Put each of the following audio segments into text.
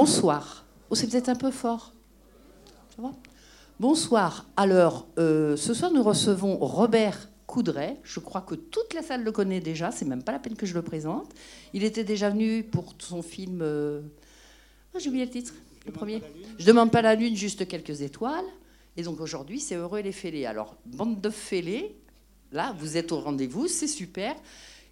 Bonsoir. Oh, c'est peut-être un peu fort. Ça va Bonsoir. Alors, euh, ce soir, nous recevons Robert Coudray. Je crois que toute la salle le connaît déjà. C'est même pas la peine que je le présente. Il était déjà venu pour son film. euh, ah, J'ai oublié le titre. Le premier. Je demande pas la lune, juste quelques étoiles. Et donc aujourd'hui, c'est Heureux les fêlés. Alors, bande de fêlés, là, vous êtes au rendez-vous, c'est super.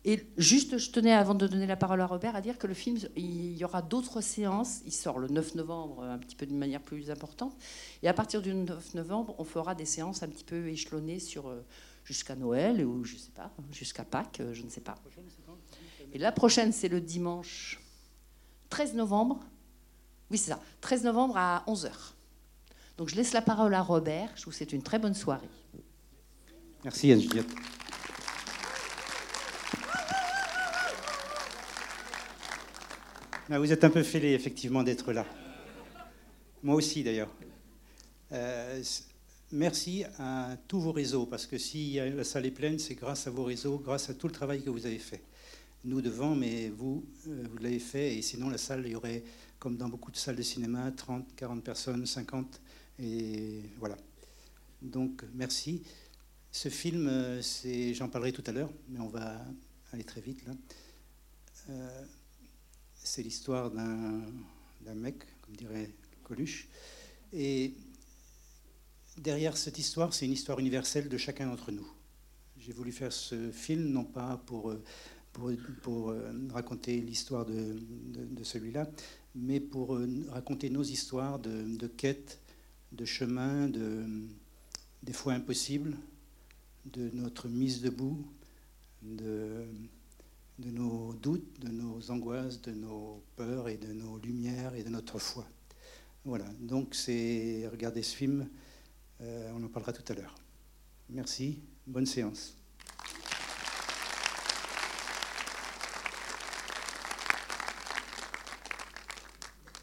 Et juste, je tenais, avant de donner la parole à Robert, à dire que le film, il y aura d'autres séances. Il sort le 9 novembre, un petit peu d'une manière plus importante. Et à partir du 9 novembre, on fera des séances un petit peu échelonnées sur euh, jusqu'à Noël ou je sais pas, jusqu'à Pâques, euh, je ne sais pas. Et la prochaine, c'est le dimanche 13 novembre. Oui, c'est ça. 13 novembre à 11h. Donc je laisse la parole à Robert. Je vous souhaite une très bonne soirée. Merci Anne-Juliette. Ah, vous êtes un peu fêlé, effectivement, d'être là. Moi aussi, d'ailleurs. Euh, merci à tous vos réseaux, parce que si la salle est pleine, c'est grâce à vos réseaux, grâce à tout le travail que vous avez fait. Nous devant, mais vous, euh, vous l'avez fait, et sinon la salle, il y aurait, comme dans beaucoup de salles de cinéma, 30, 40 personnes, 50, et voilà. Donc, merci. Ce film, euh, j'en parlerai tout à l'heure, mais on va aller très vite là. C'est l'histoire d'un, mec, comme dirait Coluche. Et derrière cette histoire, c'est une histoire universelle de chacun d'entre nous. J'ai voulu faire ce film, non pas pour, pour, euh, raconter l'histoire de, de- de celui-là, mais pour euh, raconter nos histoires de, de quête, de chemin, de, des fois impossibles, de notre mise debout, de, de nos doutes, de nos angoisses, de nos peurs et de nos lumières et de notre foi. Voilà, donc c'est regardez ce film, euh, on en parlera tout à l'heure. Merci, bonne séance.